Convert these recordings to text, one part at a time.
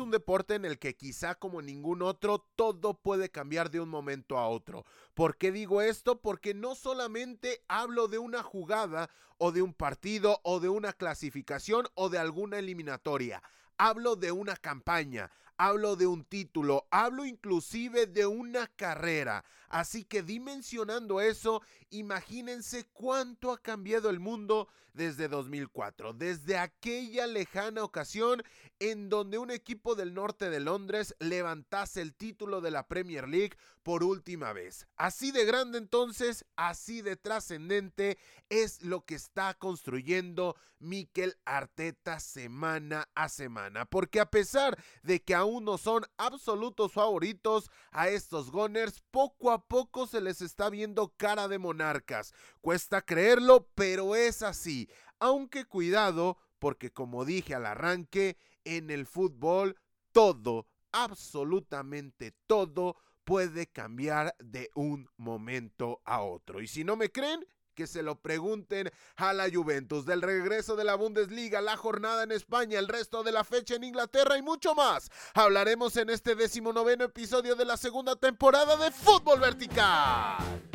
Un deporte en el que quizá como ningún otro todo puede cambiar de un momento a otro. ¿Por qué digo esto? Porque no solamente hablo de una jugada o de un partido o de una clasificación o de alguna eliminatoria. Hablo de una campaña, hablo de un título, hablo inclusive de una carrera. Así que dimensionando eso, imagínense cuánto ha cambiado el mundo desde 2004, desde aquella lejana ocasión en donde un equipo del norte de Londres levantase el título de la Premier League por última vez. Así de grande entonces, así de trascendente es lo que está construyendo Mikel Arteta semana a semana. Porque a pesar de que aún no son absolutos favoritos a estos Gunners, poco a poco se les está viendo cara de monarcas. Cuesta creerlo, pero es así. Aunque cuidado, porque como dije al arranque, en el fútbol todo, absolutamente todo, puede cambiar de un momento a otro. Y si no me creen, que se lo pregunten a la Juventus del regreso de la Bundesliga, la jornada en España, el resto de la fecha en Inglaterra y mucho más. Hablaremos en este decimonoveno episodio de la segunda temporada de Fútbol Vertical.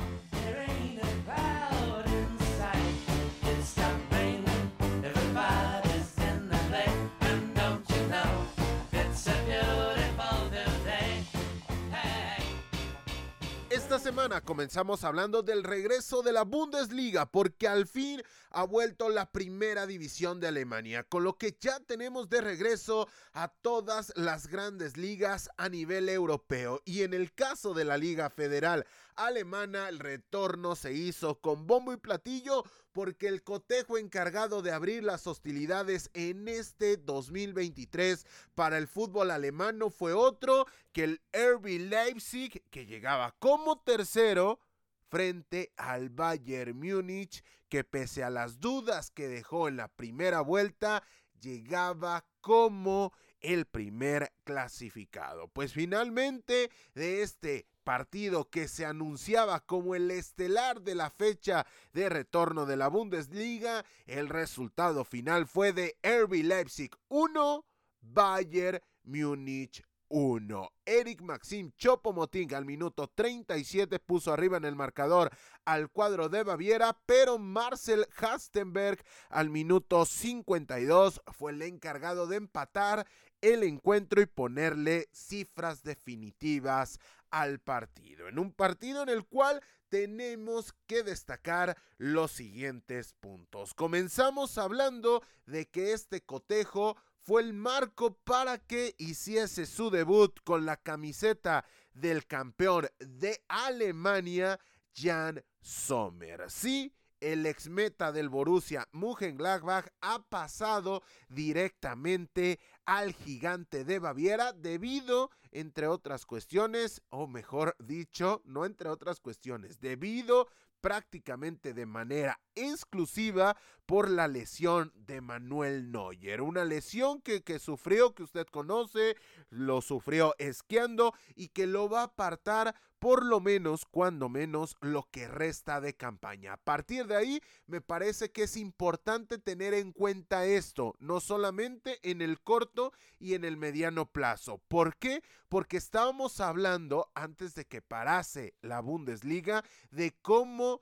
Semana comenzamos hablando del regreso de la Bundesliga porque al fin ha vuelto la primera división de Alemania, con lo que ya tenemos de regreso a todas las grandes ligas a nivel europeo. Y en el caso de la Liga Federal Alemana, el retorno se hizo con bombo y platillo porque el cotejo encargado de abrir las hostilidades en este 2023 para el fútbol alemán no fue otro que el RB Leipzig, que llegaba como tercero frente al Bayern Múnich, que pese a las dudas que dejó en la primera vuelta, llegaba como el primer clasificado. Pues finalmente de este partido que se anunciaba como el estelar de la fecha de retorno de la Bundesliga, el resultado final fue de RB Leipzig 1, Bayern Múnich 1. Eric Maxim Chopomoting al minuto 37 puso arriba en el marcador al cuadro de Baviera, pero Marcel Hastenberg al minuto 52 fue el encargado de empatar el encuentro y ponerle cifras definitivas al partido. En un partido en el cual tenemos que destacar los siguientes puntos. Comenzamos hablando de que este cotejo fue el marco para que hiciese su debut con la camiseta del campeón de Alemania, Jan Sommer. Sí, el ex meta del Borussia Mönchengladbach ha pasado directamente al gigante de Baviera debido, entre otras cuestiones, o mejor dicho, no entre otras cuestiones, debido prácticamente de manera exclusiva por la lesión de Manuel Neuer. Una lesión que, que, sufrió, que usted conoce, lo sufrió esquiando y que lo va a apartar por lo menos, cuando menos, lo que resta de campaña. A partir de ahí, me parece que es importante tener en cuenta esto, no solamente en el corto y en el mediano plazo. ¿Por qué? Porque estábamos hablando, antes de que parase la Bundesliga, de cómo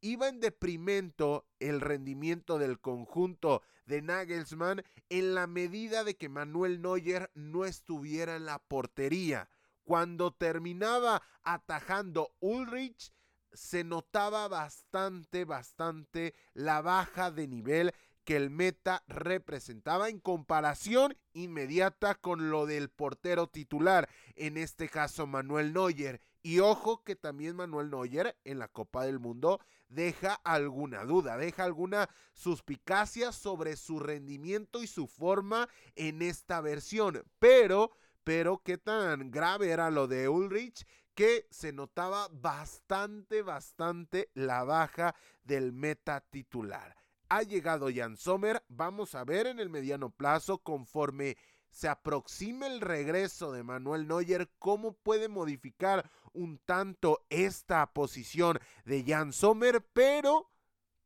iba en deprimento el rendimiento del conjunto de Nagelsmann en la medida de que Manuel Neuer no estuviera en la portería. Cuando terminaba atajando Ulrich, se notaba bastante, bastante la baja de nivel que el meta representaba en comparación inmediata con lo del portero titular, en este caso Manuel Neuer. Y ojo que también Manuel Neuer en la Copa del Mundo deja alguna duda, deja alguna suspicacia sobre su rendimiento y su forma en esta versión. Pero pero qué tan grave era lo de Ulrich que se notaba bastante, bastante la baja del meta titular. Ha llegado Jan Sommer, vamos a ver en el mediano plazo conforme se aproxime el regreso de Manuel Neuer, cómo puede modificar un tanto esta posición de Jan Sommer, pero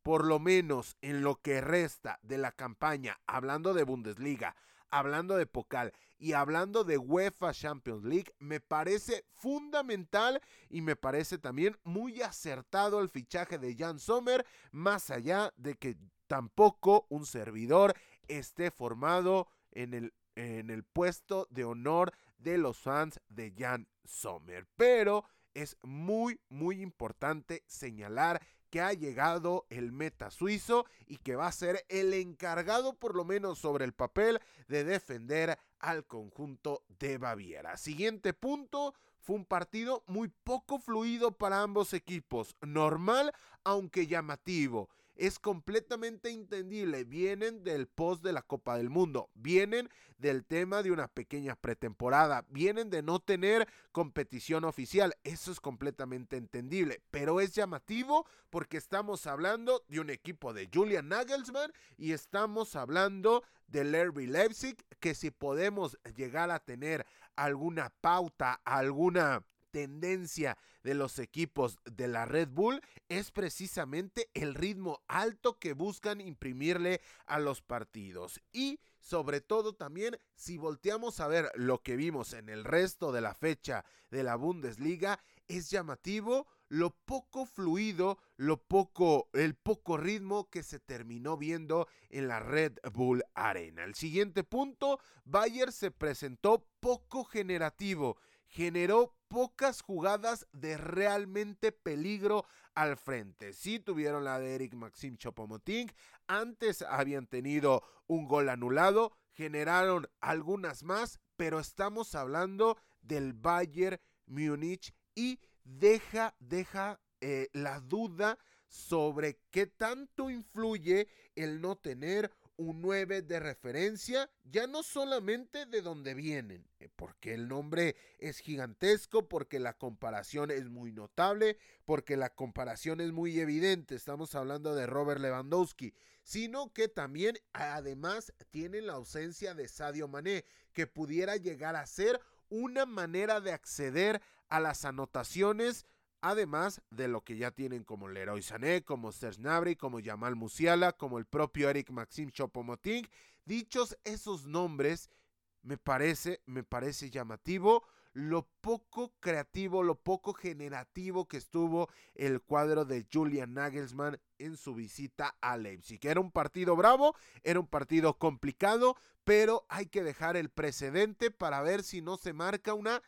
por lo menos en lo que resta de la campaña, hablando de Bundesliga, hablando de Pokal y hablando de UEFA Champions League, me parece fundamental y me parece también muy acertado el fichaje de Jan Sommer, más allá de que tampoco un servidor esté formado en el en el puesto de honor de los fans de Jan Sommer. Pero es muy, muy importante señalar que ha llegado el meta suizo y que va a ser el encargado, por lo menos sobre el papel, de defender al conjunto de Baviera. Siguiente punto, fue un partido muy poco fluido para ambos equipos, normal aunque llamativo es completamente entendible. Vienen del post de la Copa del Mundo, vienen del tema de una pequeña pretemporada, vienen de no tener competición oficial. Eso es completamente entendible, pero es llamativo porque estamos hablando de un equipo de Julian Nagelsmann y estamos hablando del RB Leipzig, que si podemos llegar a tener alguna pauta, alguna tendencia de los equipos de la Red Bull es precisamente el ritmo alto que buscan imprimirle a los partidos. Y sobre todo también si volteamos a ver lo que vimos en el resto de la fecha de la Bundesliga, es llamativo lo poco fluido, lo poco, el poco ritmo que se terminó viendo en la Red Bull Arena. El siguiente punto, Bayer se presentó poco generativo, generó pocas jugadas de realmente peligro al frente. Sí tuvieron la de Eric Maxim Chopomoting, antes habían tenido un gol anulado, generaron algunas más, pero estamos hablando del Bayern Múnich y deja, deja eh, la duda sobre qué tanto influye el no tener un 9 de referencia, ya no solamente de donde vienen, eh, porque el nombre es gigantesco, porque la comparación es muy notable, porque la comparación es muy evidente, estamos hablando de Robert Lewandowski, sino que también además tiene la ausencia de Sadio Mané, que pudiera llegar a ser una manera de acceder a las anotaciones además de lo que ya tienen como Leroy Sané, como Serge como Jamal Musiala, como el propio Eric Maxim Choupo-Moting. Dichos esos nombres, me parece, me parece llamativo lo poco creativo, lo poco generativo que estuvo el cuadro de Julian Nagelsmann en su visita a Leipzig. Era un partido bravo, era un partido complicado, pero hay que dejar el precedente para ver si no se marca una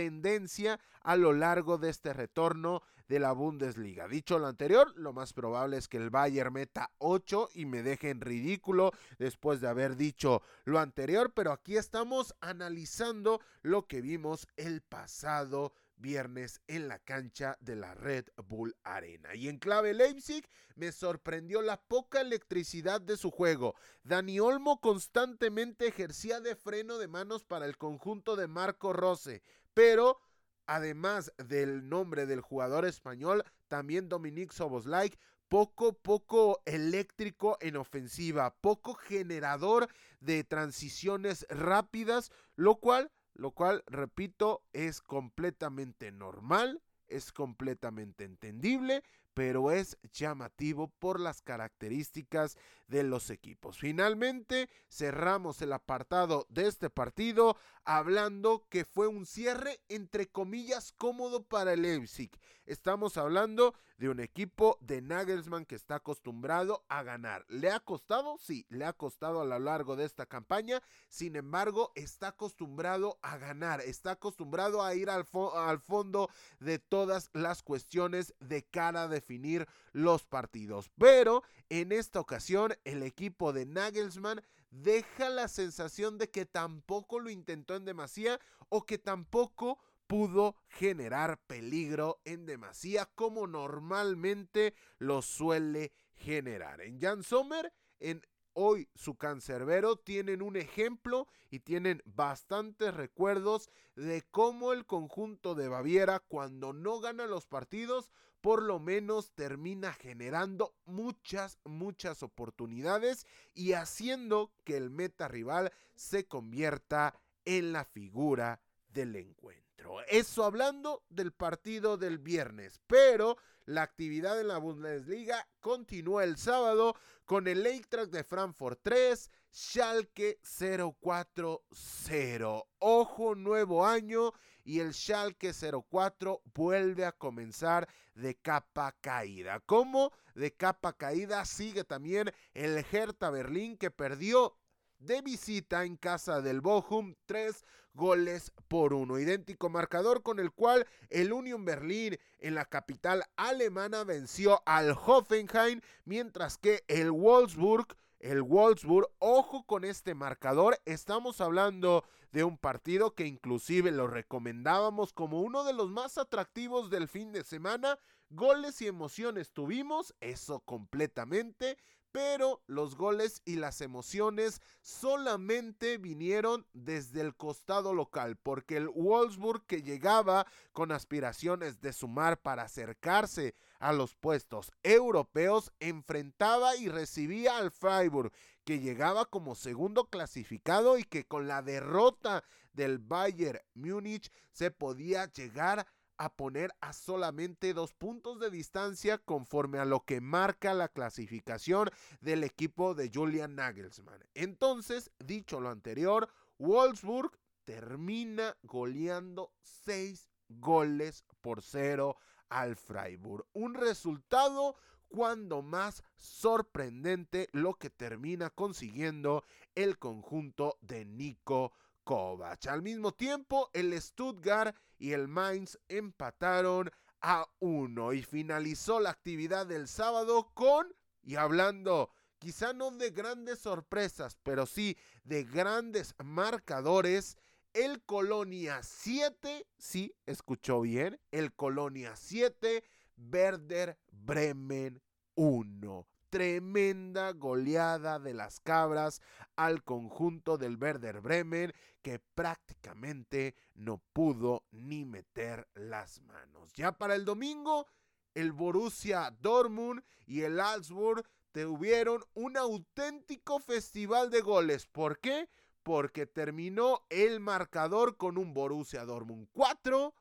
tendencia a lo largo de este retorno de la Bundesliga. Dicho lo anterior, lo más probable es que el Bayern meta 8 y me deje en ridículo después de haber dicho lo anterior, pero aquí estamos analizando lo que vimos el pasado viernes en la cancha de la Red Bull Arena. Y en clave Leipzig me sorprendió la poca electricidad de su juego. Dani Olmo constantemente ejercía de freno de manos para el conjunto de Marco Rose, pero además del nombre del jugador español, también Dominique Soboslai poco, poco eléctrico en ofensiva, poco generador de transiciones rápidas, lo cual lo cual, repito, es completamente normal, es completamente entendible, pero es llamativo por las características de los equipos. Finalmente, cerramos el apartado de este partido hablando que fue un cierre entre comillas cómodo para el Leipzig. Estamos hablando de un equipo de Nagelsmann que está acostumbrado a ganar. ¿Le ha costado? Sí, le ha costado a lo largo de esta campaña. Sin embargo, está acostumbrado a ganar, está acostumbrado a ir al, al fondo de todas las cuestiones de cara de definir los partidos. Pero en esta ocasión el equipo de Nagelsmann deja la sensación de que tampoco lo intentó en demasía o que tampoco pudo generar peligro en demasía como normalmente lo suele generar. En Jan Sommer, en hoy su cancerbero tienen un ejemplo y tienen bastantes recuerdos de cómo el conjunto de Baviera cuando no gana los partidos por lo menos termina generando muchas, muchas oportunidades y haciendo que el meta rival se convierta en la figura del encuentro. Eso hablando del partido del viernes, pero la actividad en la Bundesliga continúa el sábado con el Eintracht de Frankfurt 3, Schalke 0-4-0. Ojo, nuevo año y el Schalke 04 vuelve a comenzar de capa caída. Como de capa caída sigue también el Hertha Berlín que perdió de visita en casa del Bochum 3 goles por uno. Idéntico marcador con el cual el Union Berlin en la capital alemana venció al Hoffenheim, mientras que el Wolfsburg, el Wolfsburg, ojo con este marcador, estamos hablando de un partido que inclusive lo recomendábamos como uno de los más atractivos del fin de semana. Goles y emociones tuvimos, eso completamente, pero los goles y las emociones solamente vinieron desde el costado local, porque el Wolfsburg que llegaba con aspiraciones de sumar para acercarse a los puestos europeos enfrentaba y recibía al Freiburg, que llegaba como segundo clasificado y que con la derrota del Bayern Múnich se podía llegar a a poner a solamente dos puntos de distancia conforme a lo que marca la clasificación del equipo de Julian Nagelsmann. Entonces, dicho lo anterior, Wolfsburg termina goleando seis goles por cero al Freiburg. Un resultado cuando más sorprendente lo que termina consiguiendo el conjunto de Nico Kovac. Al mismo tiempo, el Stuttgart y el Mainz empataron a uno y finalizó la actividad del sábado con, y hablando quizá no de grandes sorpresas, pero sí de grandes marcadores, el Colonia 7, sí, escuchó bien, el Colonia 7, Werder Bremen 1 tremenda goleada de las cabras al conjunto del Werder Bremen que prácticamente no pudo ni meter las manos. Ya para el domingo, el Borussia Dortmund y el Augsburg tuvieron un auténtico festival de goles. ¿Por qué? Porque terminó el marcador con un Borussia Dortmund 4,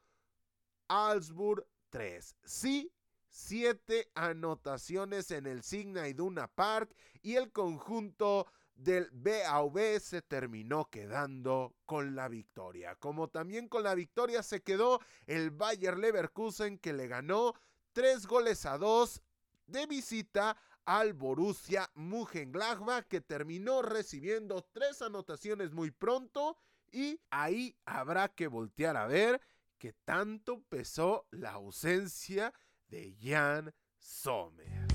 Augsburg 3. Sí, siete anotaciones en el Signa Iduna Park y el conjunto del BAV se terminó quedando con la victoria. Como también con la victoria se quedó el Bayer Leverkusen que le ganó tres goles a dos de visita al Borussia Mönchengladbach que terminó recibiendo tres anotaciones muy pronto y ahí habrá que voltear a ver que tanto pesó la ausencia de Jan Sommer.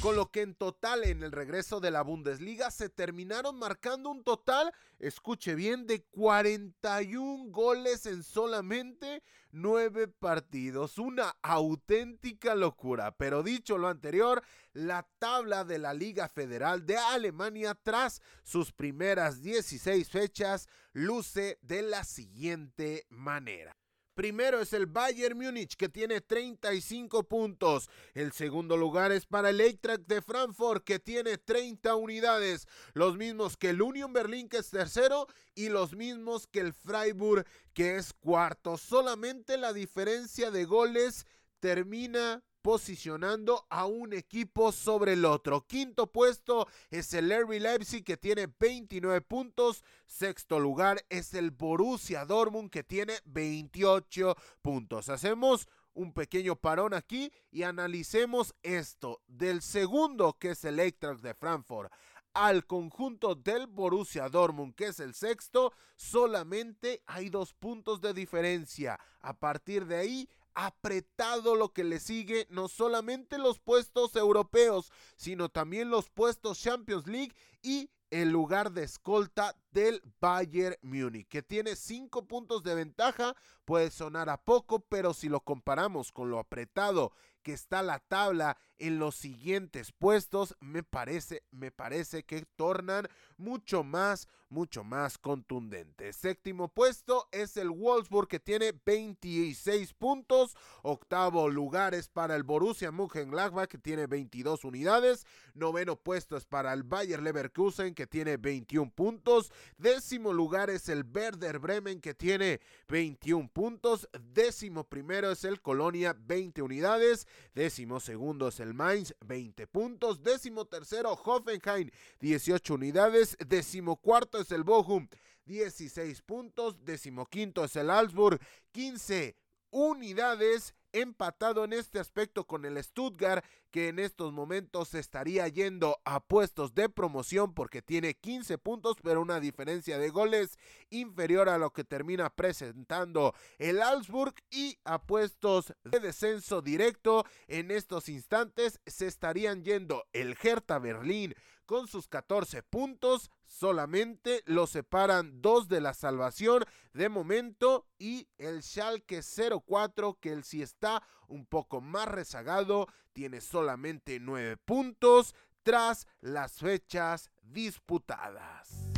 Con lo que en total en el regreso de la Bundesliga se terminaron marcando un total, escuche bien, de 41 goles en solamente 9 partidos. Una auténtica locura. Pero dicho lo anterior, la tabla de la Liga Federal de Alemania tras sus primeras 16 fechas luce de la siguiente manera. Primero es el Bayern Múnich que tiene 35 puntos. El segundo lugar es para el Eintracht de Frankfurt que tiene 30 unidades. Los mismos que el Union Berlin que es tercero y los mismos que el Freiburg que es cuarto. Solamente la diferencia de goles termina posicionando a un equipo sobre el otro. Quinto puesto es el RB Leipzig que tiene 29 puntos. Sexto lugar es el Borussia Dortmund que tiene 28 puntos. Hacemos un pequeño parón aquí y analicemos esto. Del segundo que es el Eintracht de Frankfurt al conjunto del Borussia Dortmund, que es el sexto, solamente hay dos puntos de diferencia. A partir de ahí, apretado lo que le sigue, no solamente los puestos europeos, sino también los puestos Champions League y el lugar de escolta del Bayern Múnich, que tiene 5 puntos de ventaja. Puede sonar a poco, pero si lo comparamos con lo apretado que está la tabla en los siguientes puestos, me parece, me parece que tornan mucho más, mucho más contundente. Séptimo puesto es el Wolfsburg que tiene 26 puntos. Octavo lugar es para el Borussia Mönchengladbach que tiene 22 unidades. Noveno puesto es para el Bayer Leverkusen que tiene 21 puntos. Décimo lugar es el Werder Bremen que tiene 21 puntos. Décimo primero es el Colonia 20 unidades. Décimo segundo es el Mainz 20 puntos. Décimo tercero Hoffenheim 18 unidades. Décimo cuarto es el Bochum 16 puntos. Décimo quinto es el Augsburg 15 unidades empatado en este aspecto con el Stuttgart, que en estos momentos estaría yendo a puestos de promoción porque tiene 15 puntos, pero una diferencia de goles inferior a lo que termina presentando el Augsburg y a puestos de descenso directo. En estos instantes se estarían yendo el Hertha Berlín con sus 14 puntos, solamente lo separan dos de la salvación de momento y el Schalke 04 que él sí está un poco más rezagado, tiene solamente 9 puntos tras las fechas disputadas.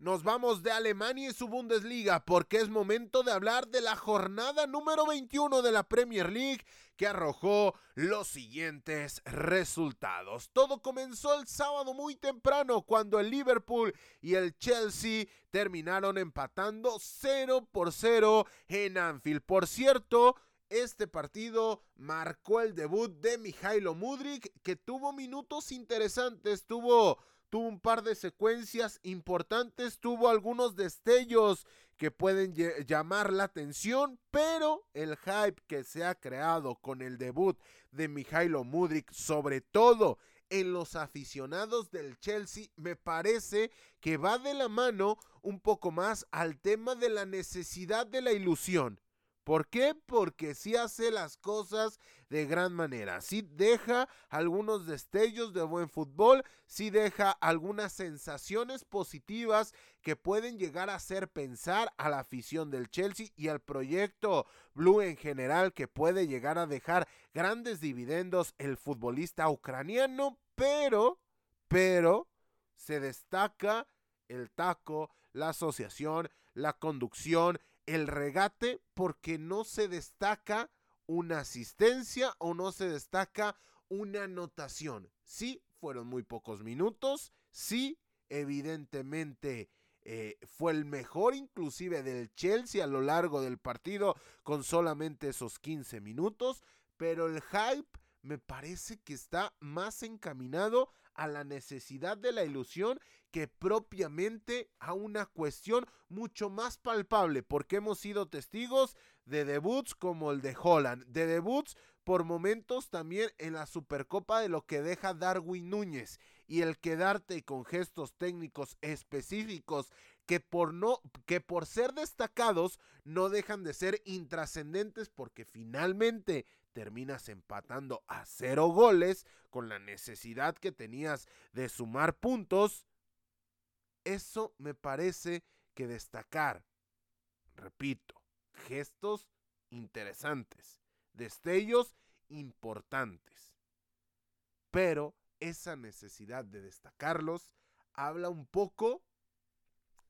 Nos vamos de Alemania y su Bundesliga porque es momento de hablar de la jornada número 21 de la Premier League que arrojó los siguientes resultados. Todo comenzó el sábado muy temprano cuando el Liverpool y el Chelsea terminaron empatando 0 por 0 en Anfield. Por cierto, este partido marcó el debut de Mijailo Mudrik que tuvo minutos interesantes, tuvo tuvo un par de secuencias importantes, tuvo algunos destellos que pueden llamar la atención, pero el hype que se ha creado con el debut de Mijailo Mudrik, sobre todo en los aficionados del Chelsea, me parece que va de la mano un poco más al tema de la necesidad de la ilusión. ¿Por qué? Porque sí hace las cosas de gran manera. Sí deja algunos destellos de buen fútbol, sí deja algunas sensaciones positivas que pueden llegar a hacer pensar a la afición del Chelsea y al proyecto Blue en general que puede llegar a dejar grandes dividendos el futbolista ucraniano, pero, pero, se destaca el taco, la asociación, la conducción, el regate porque no se destaca una asistencia o no se destaca una anotación. Sí, fueron muy pocos minutos, sí, evidentemente eh, fue el mejor inclusive del Chelsea a lo largo del partido con solamente esos 15 minutos, pero el hype me parece que está más encaminado a la necesidad de la ilusión que propiamente a una cuestión mucho más palpable, porque hemos sido testigos de debuts como el de Holland, de debuts por momentos también en la Supercopa de lo que deja Darwin Núñez y el quedarte con gestos técnicos específicos que por no que por ser destacados no dejan de ser intrascendentes porque finalmente terminas empatando a cero goles con la necesidad que tenías de sumar puntos, eso me parece que destacar, repito, gestos interesantes, destellos importantes. Pero esa necesidad de destacarlos habla un poco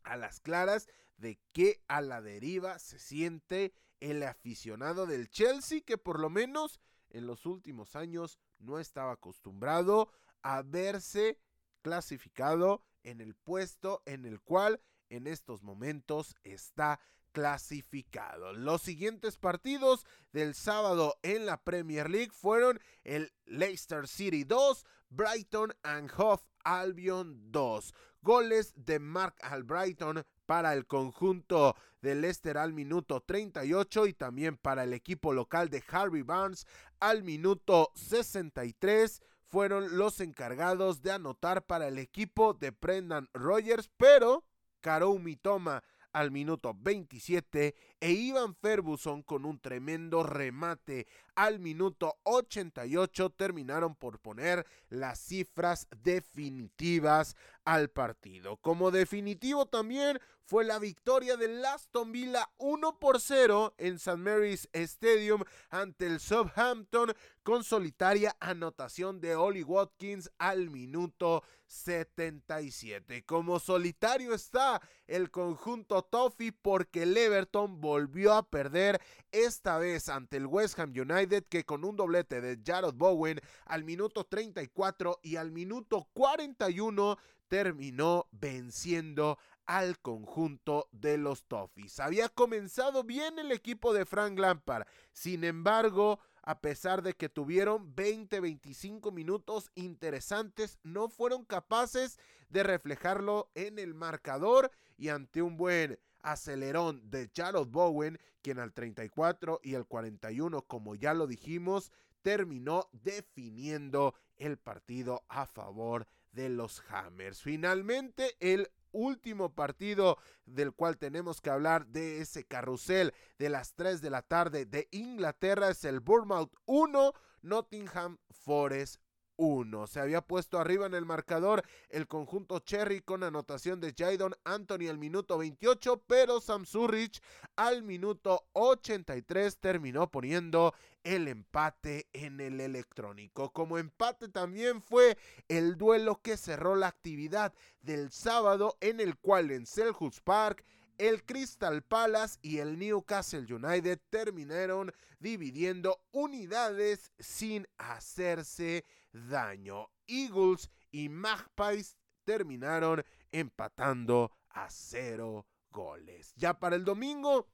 a las claras de que a la deriva se siente el aficionado del Chelsea que por lo menos en los últimos años no estaba acostumbrado a verse clasificado en el puesto en el cual en estos momentos está clasificado. Los siguientes partidos del sábado en la Premier League fueron el Leicester City 2, Brighton and Hove Albion 2. Goles de Mark Albrighton para el conjunto de Leicester al minuto 38 y también para el equipo local de Harvey Barnes al minuto 63 fueron los encargados de anotar para el equipo de Brendan Rogers, pero Karou Mitoma al minuto 27 e Ivan Ferguson con un tremendo remate al minuto 88 terminaron por poner las cifras definitivas al partido. Como definitivo también fue la victoria del Aston Villa 1 por 0 en St. Mary's Stadium ante el Southampton con solitaria anotación de Ollie Watkins al minuto 77. Como solitario está el conjunto Toffee porque el Everton volvió a perder esta vez ante el West Ham United que con un doblete de Jared Bowen al minuto 34 y al minuto 41 terminó venciendo al conjunto de los Toffees. Había comenzado bien el equipo de Frank Lampard, sin embargo, a pesar de que tuvieron 20-25 minutos interesantes, no fueron capaces de reflejarlo en el marcador y ante un buen acelerón de Jared Bowen, quien al 34 y el 41, como ya lo dijimos, terminó definiendo el partido a favor de los Hammers. Finalmente, el último partido del cual tenemos que hablar de ese carrusel de las 3 de la tarde de Inglaterra es el Bournemouth 1, Nottingham Forest 1. Se había puesto arriba en el marcador el conjunto Cherry con anotación de Jadon Anthony al minuto 28, pero Sam Surrich al minuto 83 terminó poniendo el empate en el electrónico. Como empate también fue el duelo que cerró la actividad del sábado en el cual en Selhurst Park el Crystal Palace y el Newcastle United terminaron dividiendo unidades sin hacerse daño. Eagles y Magpies terminaron empatando a cero goles. Ya para el domingo,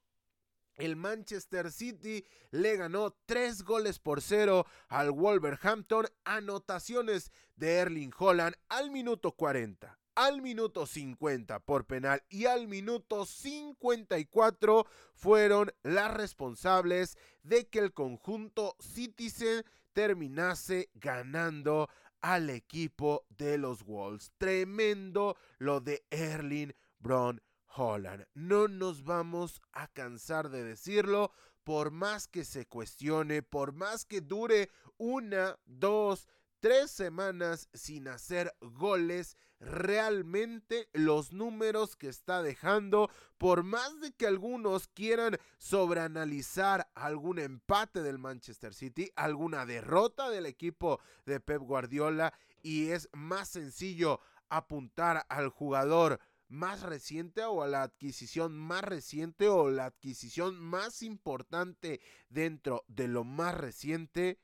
el Manchester City le ganó tres goles por cero al Wolverhampton. Anotaciones de Erling Holland al minuto 40, al minuto 50 por penal y al minuto 54 fueron las responsables de que el conjunto Citizen terminase ganando al equipo de los Wolves. Tremendo lo de Erling Brown Holland. No nos vamos a cansar de decirlo, por más que se cuestione, por más que dure una, dos, tres semanas sin hacer goles, realmente los números que está dejando, por más de que algunos quieran sobreanalizar algún empate del Manchester City, alguna derrota del equipo de Pep Guardiola, y es más sencillo apuntar al jugador más reciente o a la adquisición más reciente o la adquisición más importante dentro de lo más reciente,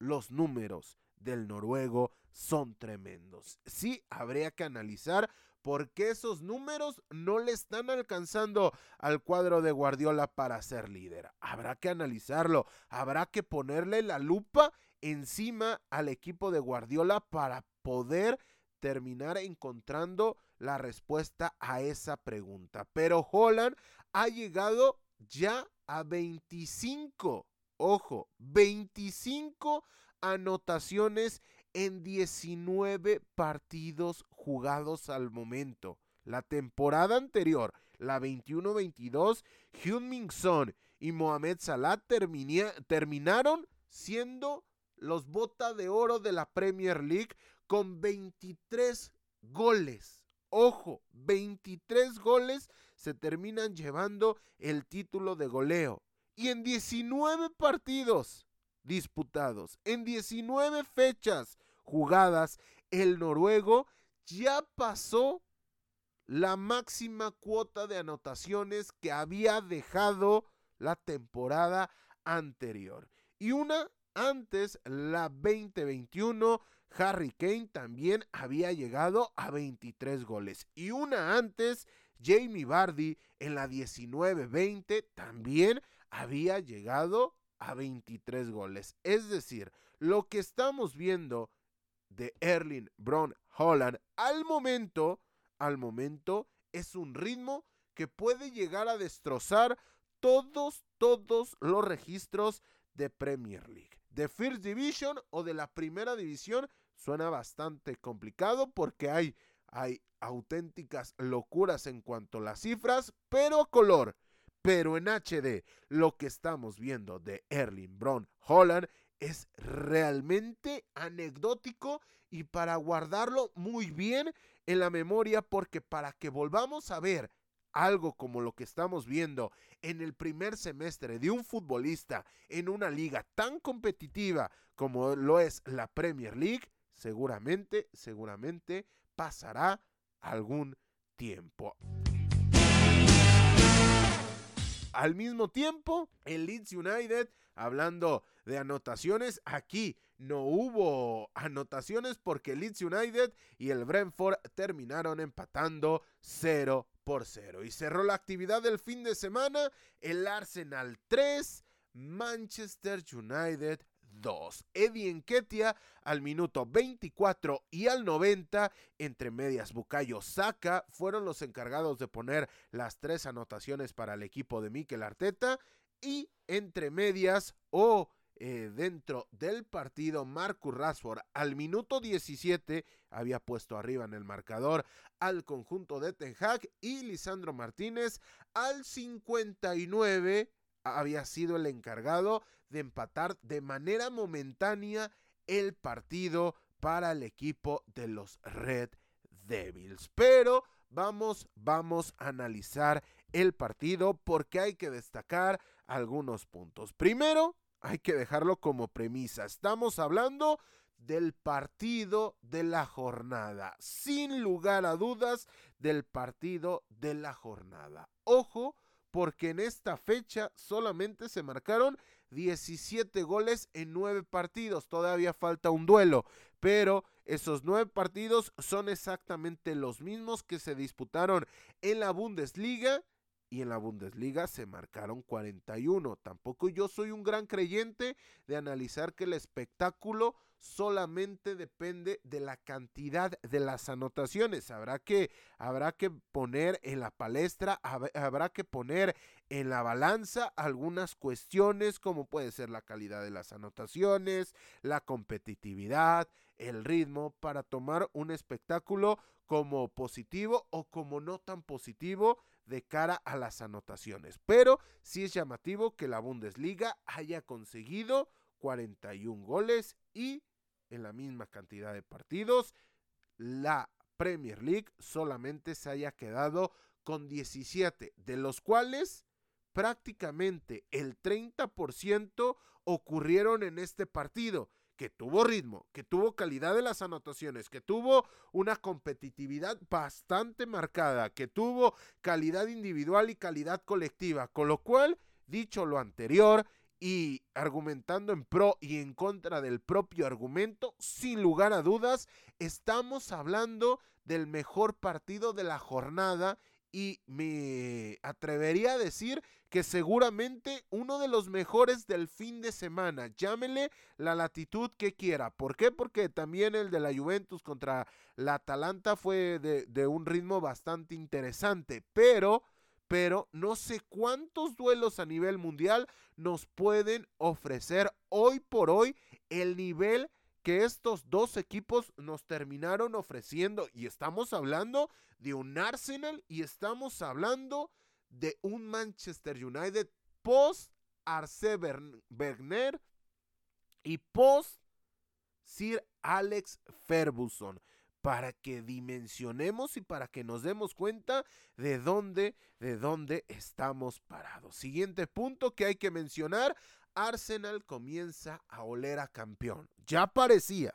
los números del noruego son tremendos. Sí, habría que analizar por qué esos números no le están alcanzando al cuadro de Guardiola para ser líder. Habrá que analizarlo, habrá que ponerle la lupa encima al equipo de Guardiola para poder terminar encontrando la respuesta a esa pregunta. Pero Holland ha llegado ya a 25, ojo, 25 anotaciones en 19 partidos jugados al momento. La temporada anterior, la 21-22, Hyun-Min Son y Mohamed Salah terminaron siendo los bota de oro de la Premier League con 23 goles. Ojo, 23 goles se terminan llevando el título de goleo. Y en 19 partidos disputados, en 19 fechas jugadas, el noruego ya pasó la máxima cuota de anotaciones que había dejado la temporada anterior. Y una antes, la 2021, Harry Kane también había llegado a 23 goles. Y una antes, Jamie Vardy en la 19-20 también había llegado a 23 goles. Es decir, lo que estamos viendo de Erling Brown Holland al momento, al momento, es un ritmo que puede llegar a destrozar todos, todos los registros de Premier League. De First Division o de la primera división suena bastante complicado porque hay hay auténticas locuras en cuanto a las cifras, pero color. Pero en HD, lo que estamos viendo de Erling Brown Holland es realmente anecdótico y para guardarlo muy bien en la memoria porque para que volvamos a ver algo como lo que estamos viendo en el primer semestre de un futbolista en una liga tan competitiva como lo es la Premier League, seguramente, seguramente pasará algún tiempo. Al mismo tiempo, el Leeds United, hablando de anotaciones, aquí no hubo anotaciones porque Leeds United y el Brentford terminaron empatando 0 por 0. Y cerró la actividad del fin de semana el Arsenal 3, Manchester United 2. Eddie Enketia al minuto 24 y al 90, entre medias Bucayo Saka, fueron los encargados de poner las tres anotaciones para el equipo de Mikel Arteta y entre medias o eh, dentro del partido Marcus Rashford al minuto 17 había puesto arriba en el marcador al conjunto de Ten Hag y Lisandro Martínez al 59 había sido el encargado de empatar de manera momentánea el partido para el equipo de los Red Devils. Pero vamos, vamos a analizar el partido porque hay que destacar algunos puntos. Primero, hay que dejarlo como premisa. Estamos hablando del partido de la jornada. Sin lugar a dudas, del partido de la jornada. Ojo, porque en esta fecha solamente se marcaron 17 goles en 9 partidos. Todavía falta un duelo, pero esos 9 partidos son exactamente los mismos que se disputaron en la Bundesliga y en la Bundesliga se marcaron 41. Tampoco yo soy un gran creyente de analizar que el espectáculo solamente depende de la cantidad de las anotaciones. Habrá que, habrá que poner en la palestra, habrá que poner en la balanza algunas cuestiones como puede ser la calidad de las anotaciones, la competitividad, el ritmo, para tomar un espectáculo como positivo o como no tan positivo de cara a las anotaciones. Pero sí es llamativo que la Bundesliga haya conseguido 41 goles y en la misma cantidad de partidos la Premier League solamente se haya quedado con 17, de los cuales prácticamente el 30% ocurrieron en este partido que tuvo ritmo, que tuvo calidad de las anotaciones, que tuvo una competitividad bastante marcada, que tuvo calidad individual y calidad colectiva, con lo cual, dicho lo anterior y argumentando en pro y en contra del propio argumento, sin lugar a dudas, estamos hablando del mejor partido de la jornada y me atrevería a decir que seguramente uno de los mejores del fin de semana. Llámele la latitud que quiera. ¿Por qué? Porque también el de la Juventus contra la Atalanta fue de, de un ritmo bastante interesante. Pero, pero no sé cuántos duelos a nivel mundial nos pueden ofrecer hoy por hoy el nivel que estos dos equipos nos terminaron ofreciendo. Y estamos hablando de un Arsenal y estamos hablando de un Manchester United post Arce Berner y post Sir Alex Ferguson para que dimensionemos y para que nos demos cuenta de dónde, de dónde estamos parados. Siguiente punto que hay que mencionar, Arsenal comienza a oler a campeón. Ya parecía,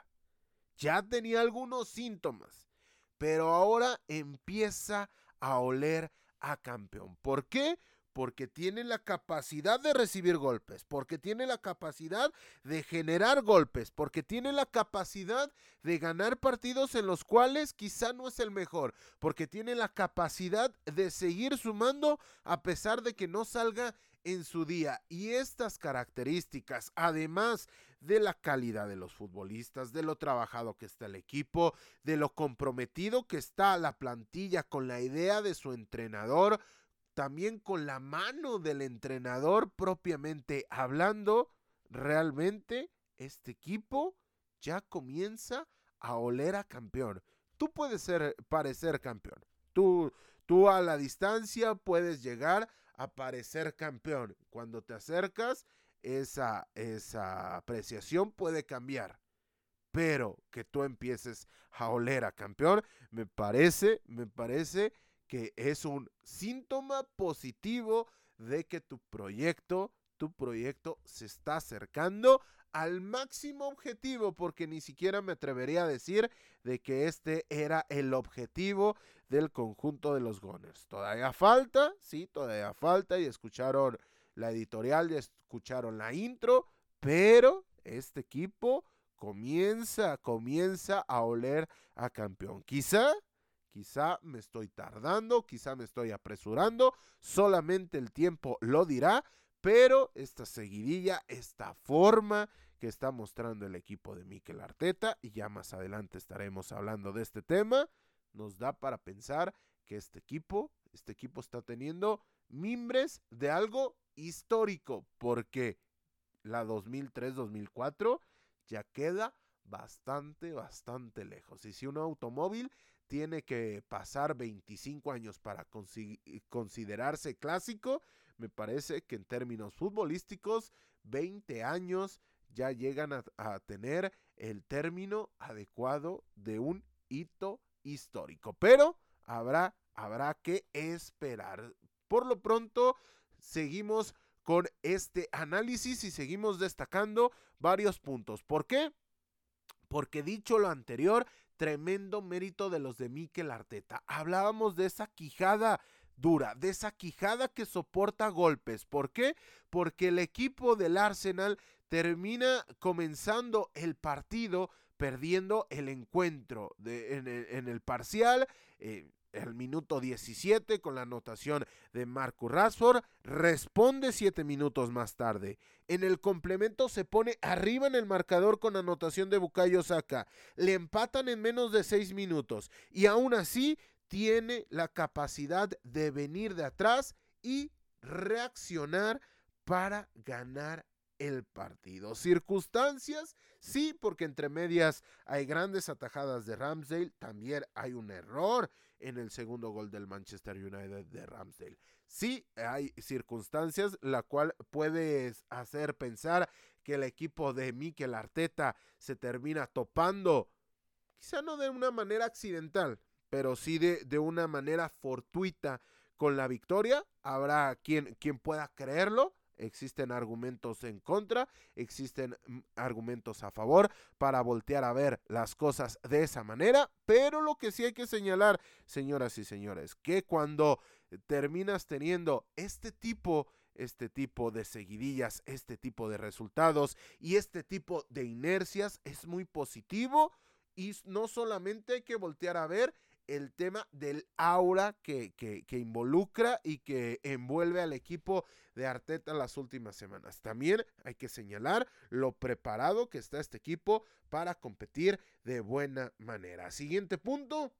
ya tenía algunos síntomas, pero ahora empieza a oler a campeón. ¿Por qué? Porque tiene la capacidad de recibir golpes, porque tiene la capacidad de generar golpes, porque tiene la capacidad de ganar partidos en los cuales quizá no es el mejor, porque tiene la capacidad de seguir sumando a pesar de que no salga en su día. Y estas características, además de la calidad de los futbolistas, de lo trabajado que está el equipo, de lo comprometido que está la plantilla con la idea de su entrenador, también con la mano del entrenador propiamente hablando, realmente este equipo ya comienza a oler a campeón. tú puedes ser, parecer campeón. Tú, tú a la distancia puedes llegar a parecer campeón. Cuando te acercas, esa, esa apreciación puede cambiar. Pero que tú empieces a oler a campeón, me parece, me parece que es un síntoma positivo de que tu proyecto, tu proyecto se está acercando al máximo objetivo, porque ni siquiera me atrevería a decir de que este era el objetivo del conjunto de los Gunners. Todavía falta, sí, todavía falta, y escucharon la editorial, escucharon la intro, pero este equipo comienza, comienza a oler a campeón. Quizá, quizá me estoy tardando, quizá me estoy apresurando, solamente el tiempo lo dirá, pero esta seguidilla, esta forma que está mostrando el equipo de Mikel Arteta, y ya más adelante estaremos hablando de este tema, nos da para pensar que este equipo, este equipo está teniendo mimbres de algo histórico, porque la 2003-2004 ya queda bastante, bastante lejos. Y si un automóvil tiene que pasar 25 años para considerarse clásico, me parece que en términos futbolísticos, 20 años ya llegan a, tener el término adecuado de un hito histórico. Pero habrá, habrá que esperar. Por lo pronto, seguimos con este análisis y seguimos destacando varios puntos. ¿Por qué? Porque dicho lo anterior, tremendo mérito de los de Mikel Arteta. Hablábamos de esa quijada dura, de esa quijada que soporta golpes. ¿Por qué? Porque el equipo del Arsenal termina comenzando el partido perdiendo el encuentro en, el, parcial. Eh, el minuto 17 con la anotación de Marco Rashford, responde 7 minutos más tarde. En el complemento se pone arriba en el marcador con anotación de Bukayo Saka. Le empatan en menos de 6 minutos y aún así tiene la capacidad de venir de atrás y reaccionar para ganar el partido. Circunstancias, sí, porque entre medias hay grandes atajadas de Ramsdale, también hay un error en el segundo gol del Manchester United de Ramsdale. Sí, hay circunstancias la cual puede hacer pensar que el equipo de Mikel Arteta se termina topando, quizá no de una manera accidental, pero sí de, de una manera fortuita con la victoria. Habrá quien, quien pueda creerlo. Existen argumentos en contra, existen mm, argumentos a favor para voltear a ver las cosas de esa manera, pero lo que sí hay que señalar, señoras y señores, que cuando terminas teniendo este tipo este tipo de seguidillas, este tipo de resultados y este tipo de inercias es muy positivo y no solamente hay que voltear a ver el tema del aura que, que, involucra y que envuelve al equipo de Arteta las últimas semanas. También hay que señalar lo preparado que está este equipo para competir de buena manera. Siguiente punto.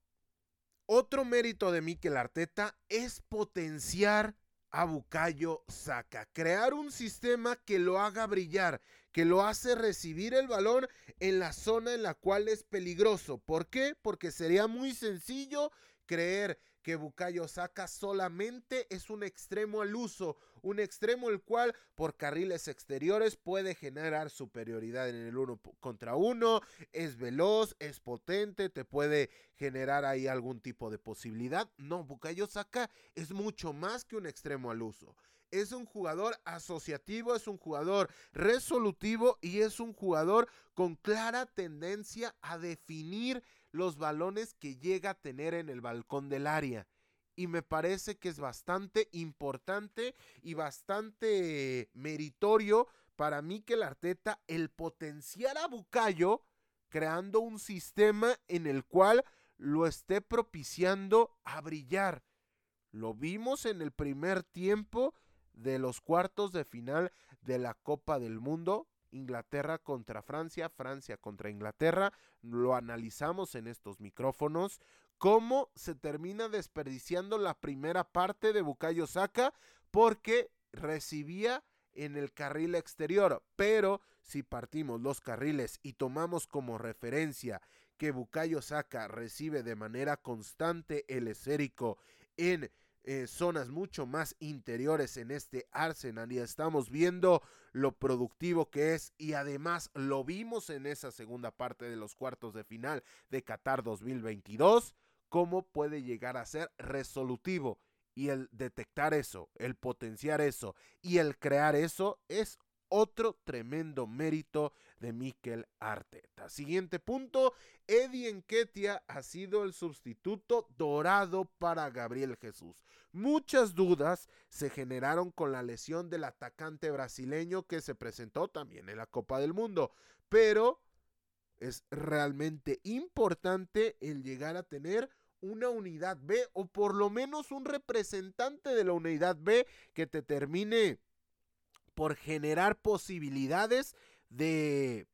Otro mérito de Mikel Arteta es potenciar a Bukayo Saka, crear un sistema que lo haga brillar, que lo hace recibir el balón en la zona en la cual es peligroso. ¿Por qué? Porque sería muy sencillo creer que Bukayo Saka solamente es un extremo al uso, un extremo el cual por carriles exteriores puede generar superioridad en el uno contra uno, es veloz, es potente, te puede generar ahí algún tipo de posibilidad. No, Bukayo Saka es mucho más que un extremo al uso es un jugador asociativo, es un jugador resolutivo y es un jugador con clara tendencia a definir los balones que llega a tener en el balcón del área. Y me parece que es bastante importante y bastante meritorio para mí que el Arteta el potenciar a Bucayo creando un sistema en el cual lo esté propiciando a brillar. Lo vimos en el primer tiempo de los cuartos de final de la Copa del Mundo. Inglaterra contra Francia, Francia contra Inglaterra, lo analizamos en estos micrófonos, cómo se termina desperdiciando la primera parte de Bukayo Saka porque recibía en el carril exterior, pero si partimos los carriles y tomamos como referencia que Bukayo Saka recibe de manera constante el esférico en eh, zonas mucho más interiores en este Arsenal y estamos viendo lo productivo que es y además lo vimos en esa segunda parte de los cuartos de final de Qatar 2022, cómo puede llegar a ser resolutivo y el detectar eso, el potenciar eso y el crear eso es otro tremendo mérito de Mikel Arteta. Siguiente punto, Eddie Enquetia ha sido el sustituto dorado para Gabriel Jesús. Muchas dudas se generaron con la lesión del atacante brasileño que se presentó también en la Copa del Mundo, pero es realmente importante el llegar a tener una unidad B o por lo menos un representante de la unidad B que te termine por generar posibilidades de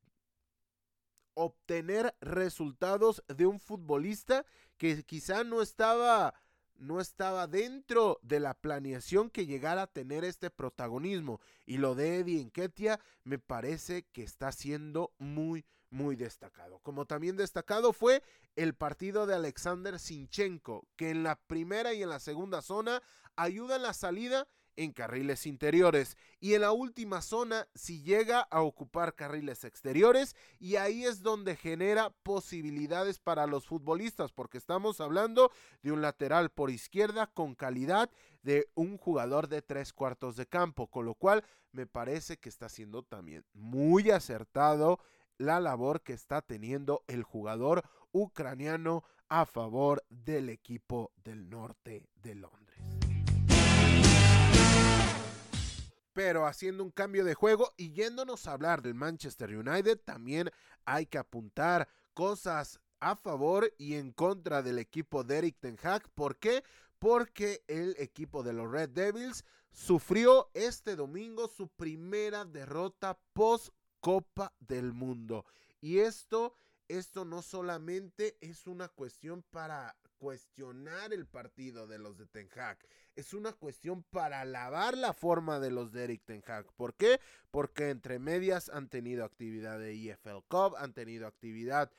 obtener resultados de un futbolista que quizá no estaba no estaba dentro de la planeación que llegara a tener este protagonismo y lo de Eddie Enquetia me parece que está siendo muy muy destacado. Como también destacado fue el partido de Alexander Sinchenko, que en la primera y en la segunda zona ayuda en la salida en carriles interiores y en la última zona si llega a ocupar carriles exteriores y ahí es donde genera posibilidades para los futbolistas porque estamos hablando de un lateral por izquierda con calidad de un jugador de tres cuartos de campo con lo cual me parece que está siendo también muy acertado la labor que está teniendo el jugador ucraniano a favor del equipo del norte de Londres. Pero haciendo un cambio de juego y yéndonos a hablar del Manchester United, también hay que apuntar cosas a favor y en contra del equipo de Eric Ten Hag. ¿Por qué? Porque el equipo de los Red Devils sufrió este domingo su primera derrota post Copa del Mundo. Y esto, esto no solamente es una cuestión para cuestionar el partido de los de Ten Hag. Es una cuestión para alabar la forma de los de Eric Ten Hag. ¿Por qué? Porque entre medias han tenido actividad de EFL Cup, han tenido actividad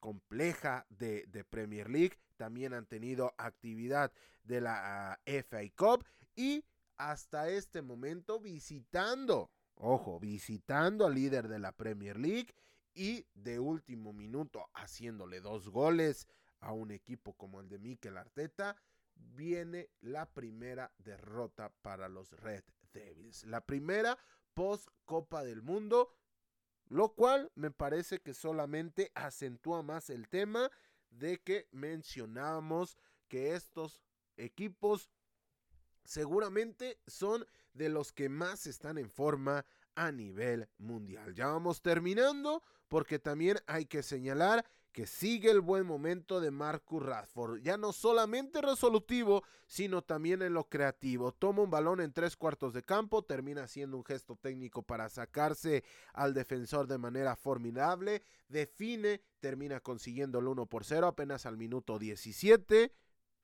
compleja de, de Premier League, también han tenido actividad de la uh, ah, FA Cup y hasta este momento visitando, ojo, visitando al líder de la Premier League y de último minuto haciéndole dos goles a un equipo como el de Mikel Arteta, viene la primera derrota para los Red Devils. La primera post Copa del Mundo, lo cual me parece que solamente acentúa más el tema de que mencionábamos que estos equipos seguramente son de los que más están en forma a nivel mundial. Ya vamos terminando porque también hay que señalar que sigue el buen momento de Marcus Rashford, ya no solamente resolutivo, sino también en lo creativo. Toma un balón en tres cuartos de campo, termina haciendo un gesto técnico para sacarse al defensor de manera formidable, define, termina consiguiendo el 1 por 0 apenas al minuto 17.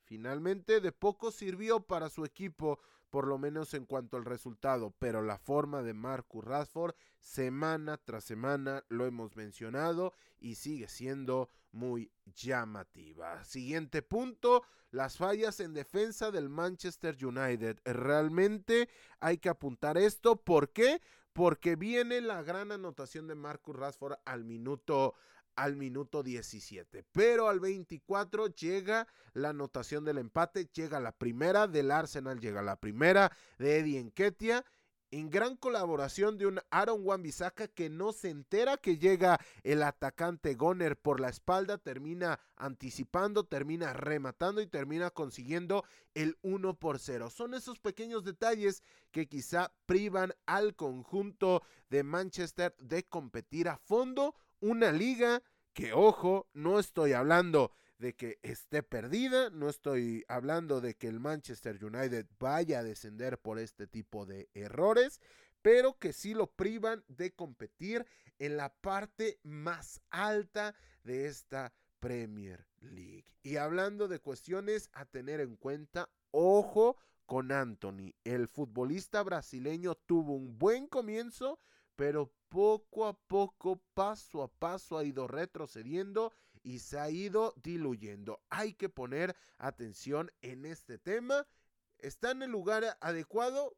Finalmente, de poco sirvió para su equipo por lo menos en cuanto al resultado, pero la forma de Marcus Rashford semana tras semana lo hemos mencionado y sigue siendo muy llamativa. Siguiente punto, las fallas en defensa del Manchester United. Realmente hay que apuntar esto, ¿por qué? Porque viene la gran anotación de Marcus Rashford al minuto al minuto 17. Pero al 24 llega la anotación del empate, llega la primera del Arsenal, llega la primera de Eddie Enquetia. En gran colaboración de un Aaron wan que no se entera que llega el atacante Goner por la espalda, termina anticipando, termina rematando y termina consiguiendo el 1 por 0. Son esos pequeños detalles que quizá privan al conjunto de Manchester de competir a fondo una liga que, ojo, no estoy hablando de que esté perdida, no estoy hablando de que el Manchester United vaya a descender por este tipo de errores, pero que sí lo privan de competir en la parte más alta de esta Premier League. Y hablando de cuestiones a tener en cuenta, ojo con Anthony. El futbolista brasileño tuvo un buen comienzo, pero poco a poco, paso a paso, ha ido retrocediendo y se ha ido diluyendo. Hay que poner atención en este tema. ¿Está en el lugar adecuado?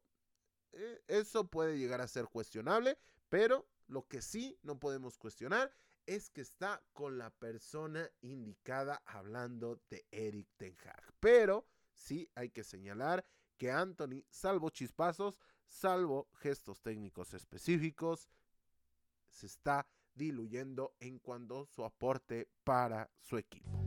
Eh, eso puede llegar a ser cuestionable, pero lo que sí no podemos cuestionar es que está con la persona indicada hablando de Eric Ten Hag. Pero sí hay que señalar que Anthony, salvo chispazos, salvo gestos técnicos específicos, se está diluyendo en cuanto su aporte para su equipo.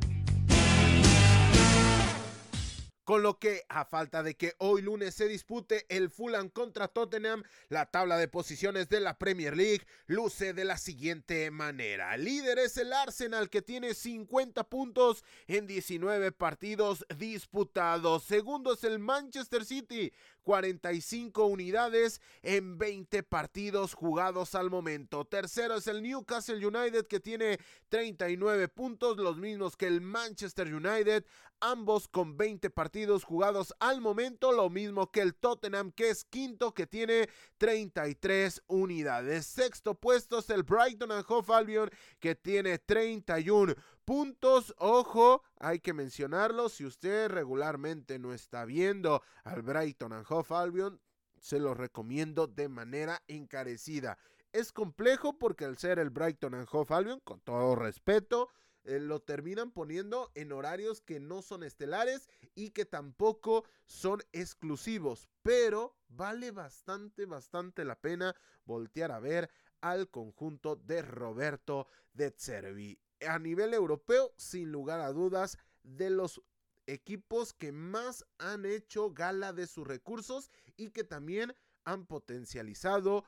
Con lo que, a falta de que hoy lunes se dispute el Fulham contra Tottenham, la tabla de posiciones de la Premier League luce de la siguiente manera. líder es el Arsenal que tiene 50 puntos en 19 partidos disputados. Segundo es el Manchester City 45 unidades en 20 partidos jugados al momento. Tercero es el Newcastle United que tiene 39 puntos, los mismos que el Manchester United, ambos con 20 partidos jugados al momento, lo mismo que el Tottenham que es quinto que tiene 33 unidades. Sexto puesto es el Brighton and Hove Albion que tiene 31 puntos. Ojo, hay que mencionarlo. Si usted regularmente no está viendo al Brighton and Hove Albion, se lo recomiendo de manera encarecida. Es complejo porque al ser el Brighton and Hove Albion, con todo respeto, eh, lo terminan poniendo en horarios que no son estelares y que tampoco son exclusivos. Pero vale bastante, bastante la pena voltear a ver al conjunto de Roberto de Cervi a nivel europeo, sin lugar a dudas, de los equipos que más han hecho gala de sus recursos y que también han potencializado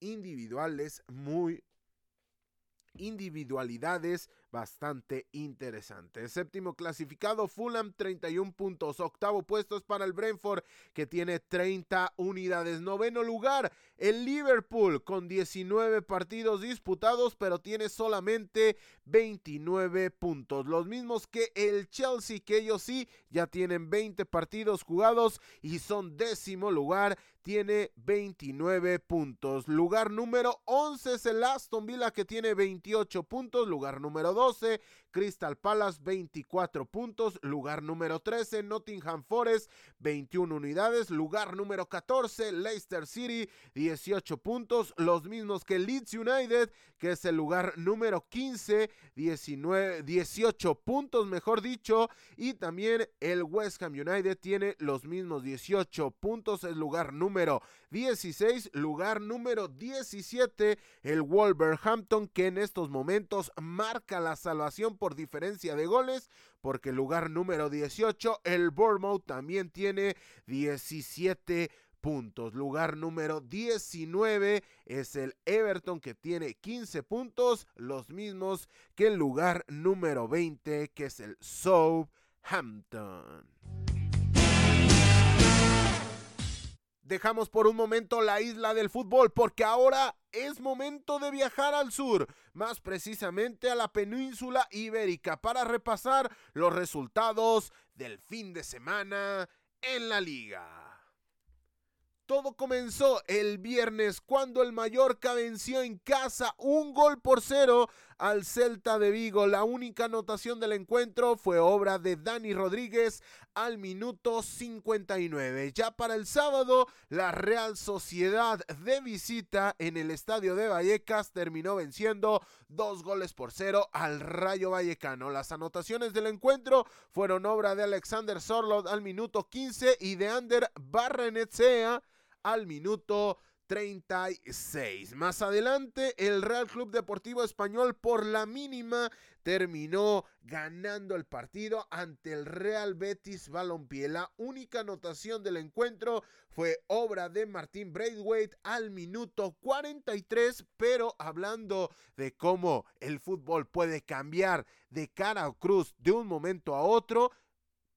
individuales muy individualidades bastante interesante. Séptimo clasificado, Fulham, 31 puntos. Octavo puesto es para el Brentford, que tiene 30 unidades. Noveno lugar, el Liverpool, con 19 partidos disputados, pero tiene solamente 29 puntos. Los mismos que el Chelsea, que ellos sí ya tienen 20 partidos jugados y son décimo lugar, tiene 29 puntos. Lugar número 11 es el Aston Villa, que tiene 28 puntos. Lugar número 2 12, Crystal Palace 24 puntos, lugar número 13, Nottingham Forest 21 unidades, lugar número 14, Leicester City 18 puntos, los mismos que Leeds United, que es el lugar número 15, 19, 18 puntos mejor dicho, y también el West Ham United tiene los mismos 18 puntos, el lugar número 16, lugar número 17, el Wolverhampton que en estos momentos marca la salvación por diferencia de goles, porque el lugar número 18, el Bournemouth también tiene 17 puntos. Lugar número 19 es el Everton que tiene 15 puntos, los mismos que el lugar número 20 que es el Southampton. Dejamos por un momento la isla del fútbol porque ahora es momento de viajar al sur, más precisamente a la península ibérica, para repasar los resultados del fin de semana en la liga. Todo comenzó el viernes cuando el Mallorca venció en casa un gol por cero al Celta de Vigo. La única anotación del encuentro fue obra de Dani Rodríguez al minuto 59. Ya para el sábado, la Real Sociedad de visita en el estadio de Vallecas terminó venciendo dos goles por cero al Rayo Vallecano. Las anotaciones del encuentro fueron obra de Alexander Sorlot al minuto 15 y de Ander Barrenetsea al minuto 36. Más adelante, el Real Club Deportivo Español por la mínima terminó ganando el partido ante el Real Betis Balompié. La única anotación del encuentro fue obra de Martín Braithwaite al minuto 43, pero hablando de cómo el fútbol puede cambiar de cara a cruz de un momento a otro,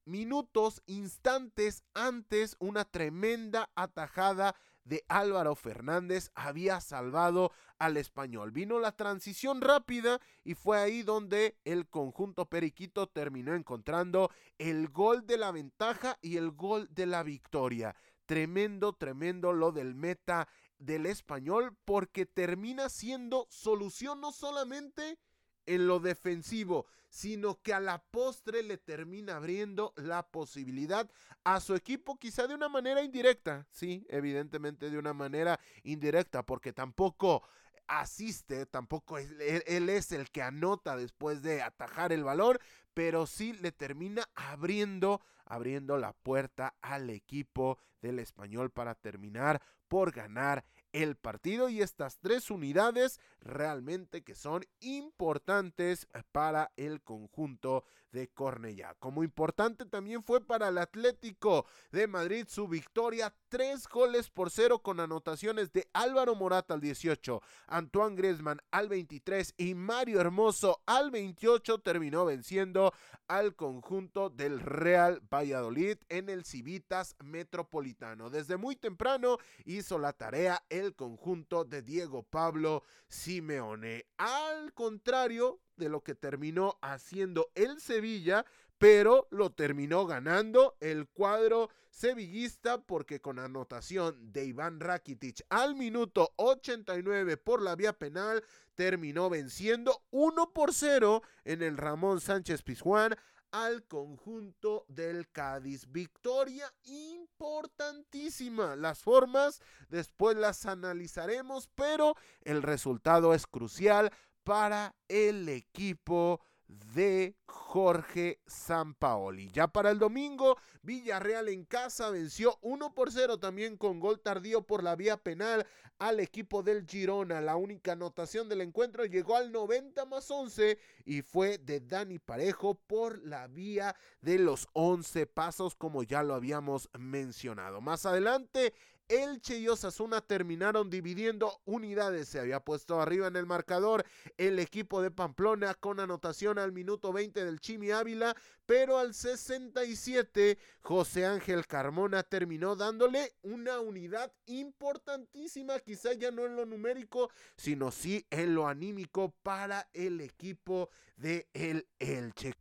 minutos, instantes antes, una tremenda atajada de Álvaro Fernández había salvado al español. Vino la transición rápida y fue ahí donde el conjunto periquito terminó encontrando el gol de la ventaja y el gol de la victoria. Tremendo, tremendo lo del meta del español porque termina siendo solución no solamente en lo defensivo, sino que a la postre le termina abriendo la posibilidad a su equipo quizá de una manera indirecta, sí, evidentemente de una manera indirecta, porque tampoco asiste, tampoco es, él, es el que anota después de atajar el balón, pero sí le termina abriendo, abriendo la puerta al equipo del español para terminar por ganar el partido y estas tres unidades realmente que son importantes para el conjunto de Cornellá. Como importante también fue para el Atlético de Madrid su victoria, tres goles por cero con anotaciones de Álvaro Morata al 18, Antoine Griezmann al 23 y Mario Hermoso al 28 terminó venciendo al conjunto del Real Valladolid en el Civitas Metropolitano. Desde muy temprano hizo la tarea el conjunto de Diego Pablo Simeone. Al contrario de lo que terminó haciendo el Sevilla, pero lo terminó ganando el cuadro sevillista porque con anotación de Iván Rakitic al minuto 89 por la vía penal terminó venciendo 1 por 0 en el Ramón Sánchez Pizjuán al conjunto del Cádiz. Victoria importantísima. Las formas después las analizaremos, pero el resultado es crucial para el equipo de Jorge Sampaoli. Ya para el domingo, Villarreal en casa venció 1 por 0 también con gol tardío por la vía penal al equipo del Girona. La única anotación del encuentro llegó al 90 más 11 y fue de Dani Parejo por la vía de los 11 pasos como ya lo habíamos mencionado. Más adelante Elche y Osasuna terminaron dividiendo unidades. Se había puesto arriba en el marcador el equipo de Pamplona con anotación al minuto 20 del Chimi Ávila, pero al 67 José Ángel Carmona terminó dándole una unidad importantísima, quizá ya no en lo numérico, sino sí en lo anímico para el equipo de el Elche.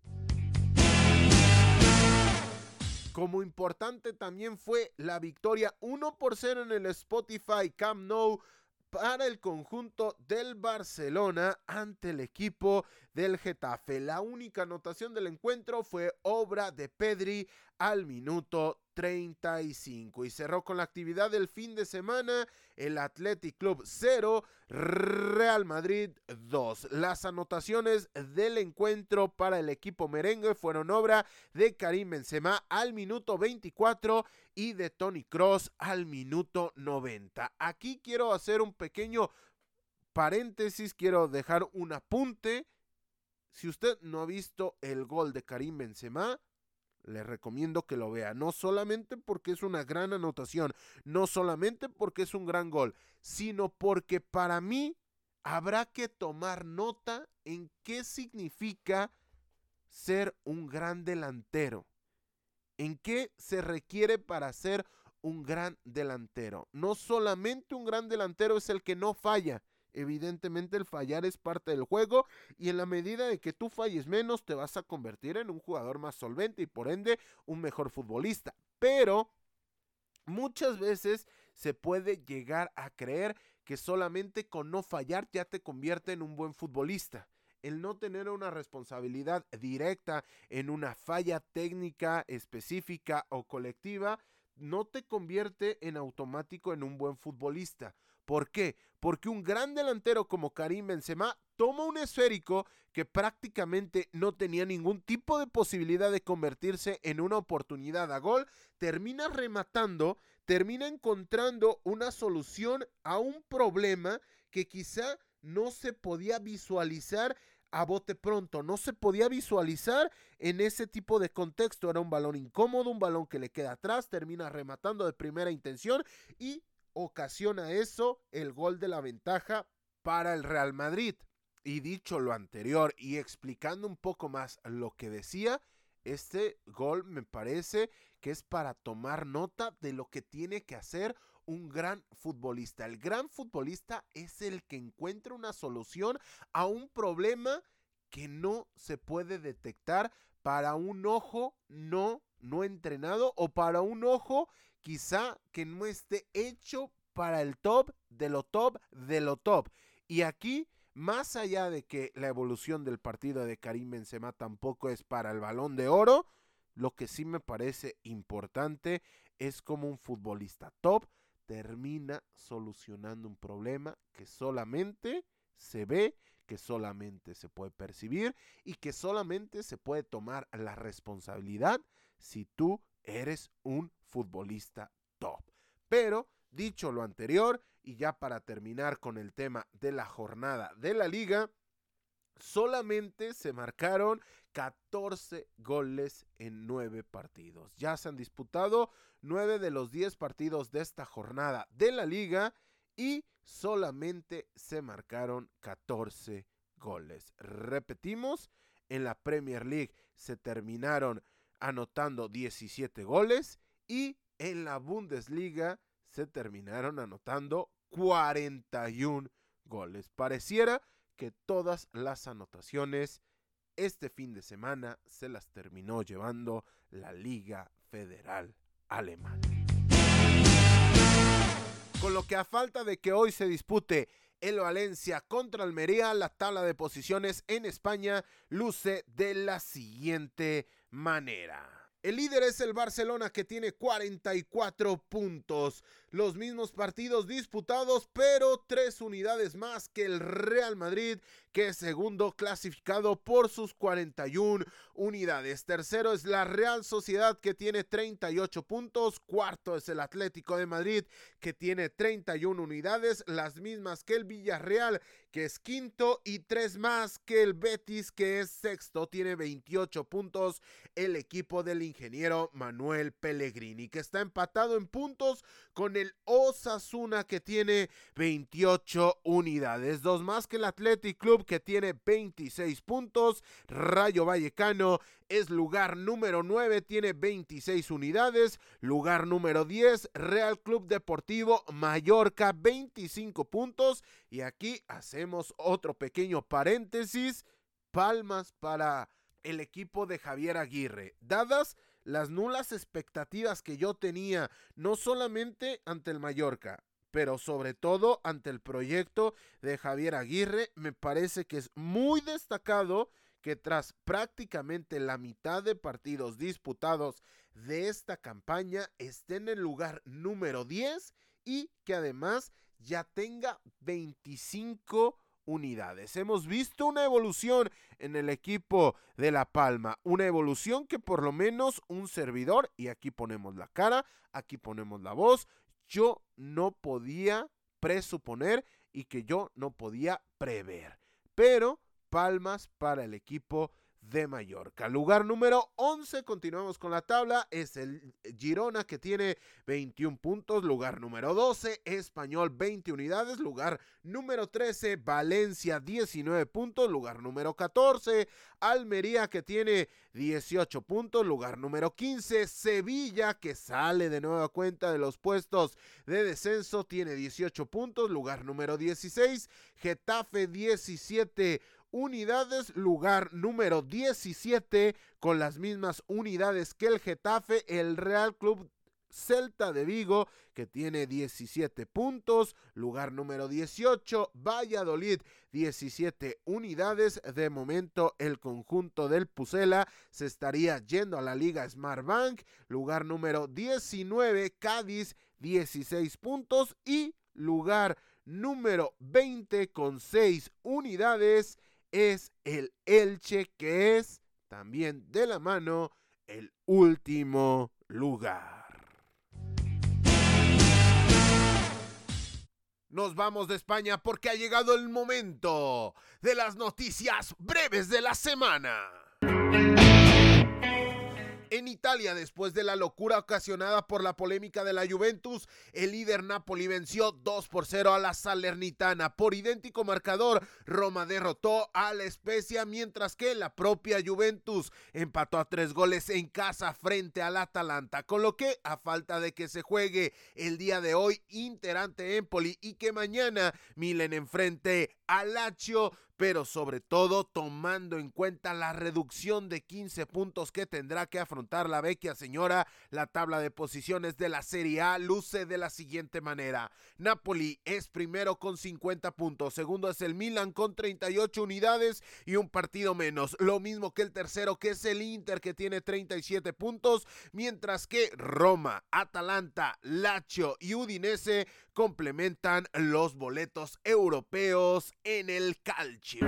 Como importante también fue la victoria 1 por 0 en el Spotify Camp Nou para el conjunto del Barcelona ante el equipo del Getafe. La única anotación del encuentro fue obra de Pedri al minuto 35 y cerró con la actividad del fin de semana el Athletic Club 0, Real Madrid 2. Las anotaciones del encuentro para el equipo merengue fueron obra de Karim Benzema al minuto 24 y de Tony Cross al minuto 90. Aquí quiero hacer un pequeño paréntesis, quiero dejar un apunte. Si usted no ha visto el gol de Karim Benzema, le recomiendo que lo vea, no solamente porque es una gran anotación, no solamente porque es un gran gol, sino porque para mí habrá que tomar nota en qué significa ser un gran delantero. ¿En qué se requiere para ser un gran delantero? No solamente un gran delantero es el que no falla, Evidentemente el fallar es parte del juego y en la medida de que tú falles menos te vas a convertir en un jugador más solvente y por ende un mejor futbolista. Pero muchas veces se puede llegar a creer que solamente con no fallar ya te convierte en un buen futbolista. El no tener una responsabilidad directa en una falla técnica específica o colectiva no te convierte en automático en un buen futbolista. ¿Por qué? Porque un gran delantero como Karim Benzema toma un esférico que prácticamente no tenía ningún tipo de posibilidad de convertirse en una oportunidad a gol, termina rematando, termina encontrando una solución a un problema que quizá no se podía visualizar a bote pronto, no se podía visualizar en ese tipo de contexto. Era un balón incómodo, un balón que le queda atrás, termina rematando de primera intención y ocasiona eso el gol de la ventaja para el Real Madrid. Y dicho lo anterior y explicando un poco más lo que decía, este gol me parece que es para tomar nota de lo que tiene que hacer un gran futbolista. El gran futbolista es el que encuentra una solución a un problema que no se puede detectar para un ojo no no entrenado o para un ojo quizá que no esté hecho para el top de lo top de lo top. Y aquí más allá de que la evolución del partido de Karim Benzema tampoco es para el balón de oro, lo que sí me parece importante es como un futbolista top termina solucionando un problema que solamente se ve, que solamente se puede percibir y que solamente se puede tomar la responsabilidad si tú eres un futbolista top. Pero, dicho lo anterior, y ya para terminar con el tema de la jornada de la liga, solamente se marcaron 14 goles en 9 partidos. Ya se han disputado 9 de los 10 partidos de esta jornada de la liga y solamente se marcaron 14 goles. Repetimos, en la Premier League se terminaron anotando 17 goles y en la Bundesliga se terminaron anotando 41 goles. Pareciera que todas las anotaciones este fin de semana se las terminó llevando la Liga Federal Alemana. Con lo que a falta de que hoy se dispute el Valencia contra Almería, la tabla de posiciones en España luce de la siguiente manera. El líder es el Barcelona que tiene 44 puntos. Los mismos partidos disputados, pero tres unidades más que el Real Madrid, que es segundo clasificado por sus 41 unidades. Tercero es la Real Sociedad que tiene 38 puntos. Cuarto es el Atlético de Madrid que tiene 31 unidades, las mismas que el Villarreal que es quinto y tres más que el Betis que es sexto. Tiene 28 puntos el equipo del ingeniero Manuel Pellegrini que está empatado en puntos con el Osasuna que tiene 28 unidades. Dos más que el Athletic Club que tiene 26 puntos. Rayo Vallecano es lugar número 9, tiene 26 unidades. Lugar número 10, Real Club Deportivo Mallorca, 25 puntos. Y aquí hacemos otro pequeño paréntesis. Palmas para el equipo de Javier Aguirre. Dadas las nulas expectativas que yo tenía, no solamente ante el Mallorca, pero sobre todo ante el proyecto de Javier Aguirre, me parece que es muy destacado que tras prácticamente la mitad de partidos disputados de esta campaña esté en el lugar número 10 y que además ya tenga 25 unidades. Hemos visto una evolución en el equipo de La Palma, una evolución que por lo menos un servidor, y aquí ponemos la cara, aquí ponemos la voz, yo no podía presuponer y que yo no podía prever. Pero palmas para el equipo de Mallorca. Lugar número 11, continuamos con la tabla, es el Girona que tiene 21 puntos. Lugar número 12, Español 20 unidades. Lugar número 13, Valencia 19 puntos. Lugar número 14, Almería que tiene 18 puntos. Lugar número 15, Sevilla que sale de nueva cuenta de los puestos de descenso, tiene 18 puntos. Lugar número 16, Getafe 17 unidades, lugar número 17 con las mismas unidades que el Getafe, el Real Club Celta de Vigo, que tiene 17 puntos. Lugar número 18, Valladolid, 17 unidades. De momento, el conjunto del Pucela se estaría yendo a la Liga Smart Bank. Lugar número 19, Cádiz, 16 puntos. Y lugar número 20 con 6 unidades es el Elche, que es también de la mano el último lugar. Nos vamos de España porque ha llegado el momento de las noticias breves de la semana. En Italia, después de la locura ocasionada por la polémica de la Juventus, el líder Napoli venció 2 por 0 a la Salernitana. Por idéntico marcador, Roma derrotó a la Especia, mientras que la propia Juventus empató a tres goles en casa frente al Atalanta. Con lo que, a falta de que se juegue el día de hoy Inter ante Empoli y que mañana Milen enfrente al Lazio pero sobre todo tomando en cuenta la reducción de 15 puntos que tendrá que afrontar la vecchia señora, la tabla de posiciones de la Serie A luce de la siguiente manera. Napoli es primero con 50 puntos, segundo es el Milan con 38 unidades y un partido menos, lo mismo que el tercero que es el Inter que tiene 37 puntos, mientras que Roma, Atalanta, Lazio y Udinese complementan los boletos europeos en el calcio.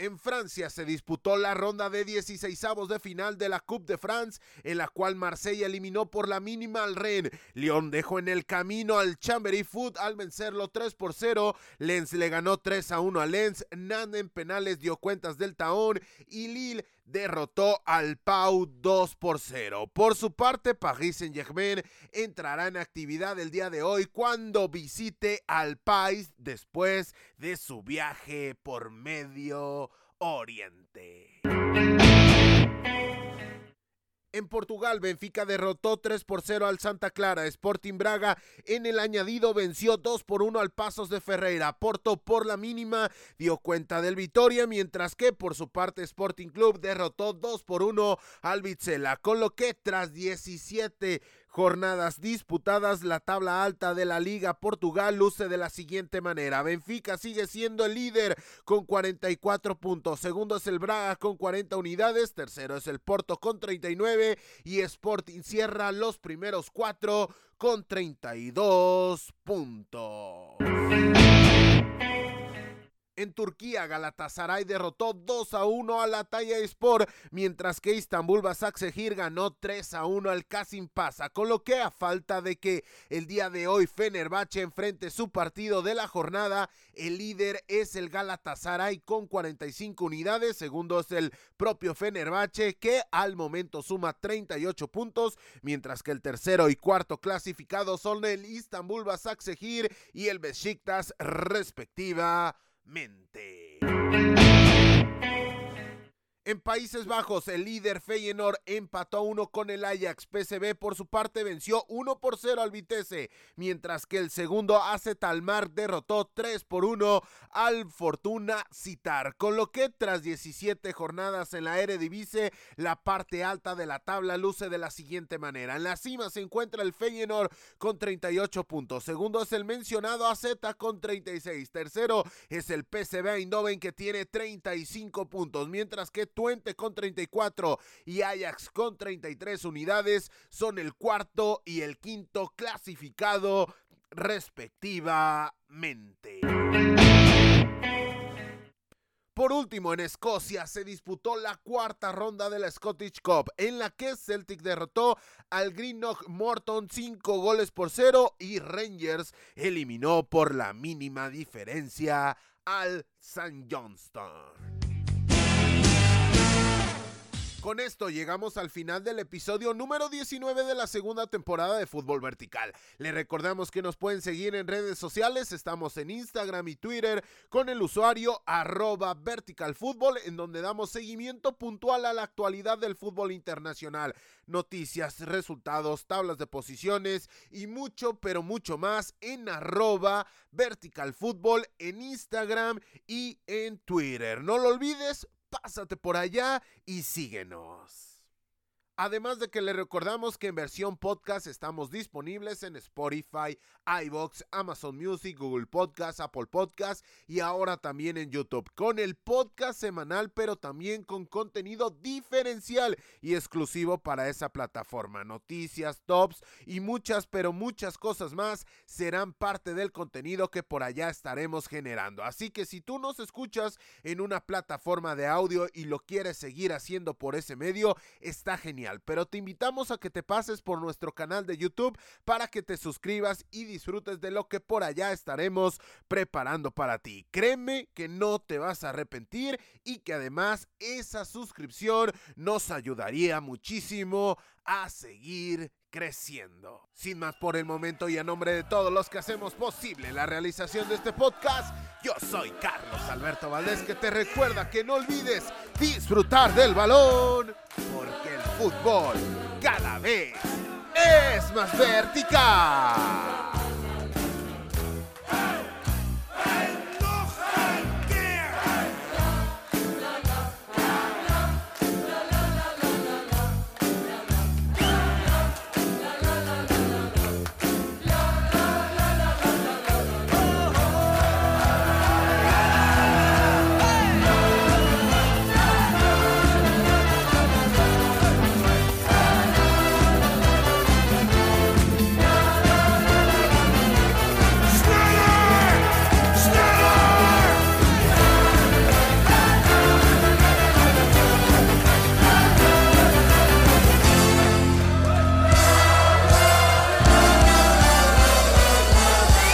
En Francia se disputó la ronda de 16 de final de la Coupe de France, en la cual Marsella eliminó por la mínima al Rennes. Lyon dejó en el camino al Chambery Foot al vencerlo 3 por 0. Lens le ganó 3 a 1 a Lens. Nan en penales dio cuentas del Taón y Lille derrotó al Pau 2 por 0. Por su parte, Paris Saint-Germain entrará en actividad el día de hoy cuando visite al Pais después de su viaje por Medio Oriente. En Portugal, Benfica derrotó 3 por 0 al Santa Clara. Sporting Braga en el añadido venció 2 por 1 al Pasos de Ferreira. Porto por la mínima dio cuenta del Vitoria, mientras que por su parte Sporting Club derrotó 2 por 1 al Vizela, con lo que tras 17 jornadas disputadas, la tabla alta de la Liga Portugal luce de la siguiente manera. Benfica sigue siendo el líder con 44 puntos. Segundo es el Braga con 40 unidades. Tercero es el Porto con 39. Y Sporting cierra los primeros cuatro con 32 puntos. En Turquía, Galatasaray derrotó 2 a 1 a la Talla Sport, mientras que Istanbul Basaksehir ganó 3 a 1 al Kasim Pasa, con lo que a falta de que el día de hoy Fenerbahce enfrente su partido de la jornada, el líder es el Galatasaray con 45 unidades, segundo es el propio Fenerbahce que al momento suma 38 puntos, mientras que el tercero y cuarto clasificado son el Istanbul Basaksehir y el Besiktas respectiva mente. En Países Bajos, el líder Feyenoord empató uno con el Ajax. PSV por su parte venció 1 por 0 al Vitesse, mientras que el segundo AC Talmar derrotó 3 por 1 al Fortuna Citar. Con lo que tras 17 jornadas en la Eredivisie, la parte alta de la tabla luce de la siguiente manera. En la cima se encuentra el Feyenoord con 38 puntos. Segundo es el mencionado AZ con 36. Tercero es el PSV Eindhoven que tiene 35 puntos, mientras que Twente con 34 y Ajax con 33 unidades son el cuarto y el quinto clasificado respectivamente. Por último, en Escocia se disputó la cuarta ronda de la Scottish Cup, en la que Celtic derrotó al Greenock Morton 5 goles por 0 y Rangers eliminó por la mínima diferencia al St. Johnston. Con esto llegamos al final del episodio número 19 de la segunda temporada de Fútbol Vertical. Le recordamos que nos pueden seguir en redes sociales, estamos en Instagram y Twitter con el usuario arroba verticalfútbol en donde damos seguimiento puntual a la actualidad del fútbol internacional, noticias, resultados, tablas de posiciones y mucho, pero mucho más en arroba verticalfútbol en Instagram y en Twitter. No lo olvides, pásate por allá y síguenos. Además de que le recordamos que en versión podcast estamos disponibles en Spotify, iBox, Amazon Music, Google Podcast, Apple Podcast y ahora también en YouTube. Con el podcast semanal, pero también con contenido diferencial y exclusivo para esa plataforma. Noticias, tops y muchas, pero muchas cosas más serán parte del contenido que por allá estaremos generando. Así que si tú nos escuchas en una plataforma de audio y lo quieres seguir haciendo por ese medio, está genial pero te invitamos a que te pases por nuestro canal de YouTube para que te suscribas y disfrutes de lo que por allá estaremos preparando para ti. Créeme que no te vas a arrepentir y que además esa suscripción nos ayudaría muchísimo a seguir creciendo. Sin más por el momento y a nombre de todos los que hacemos posible la realización de este podcast, yo soy Carlos Alberto Valdés que te recuerda que no olvides disfrutar del balón porque fútbol cada vez es más vertical.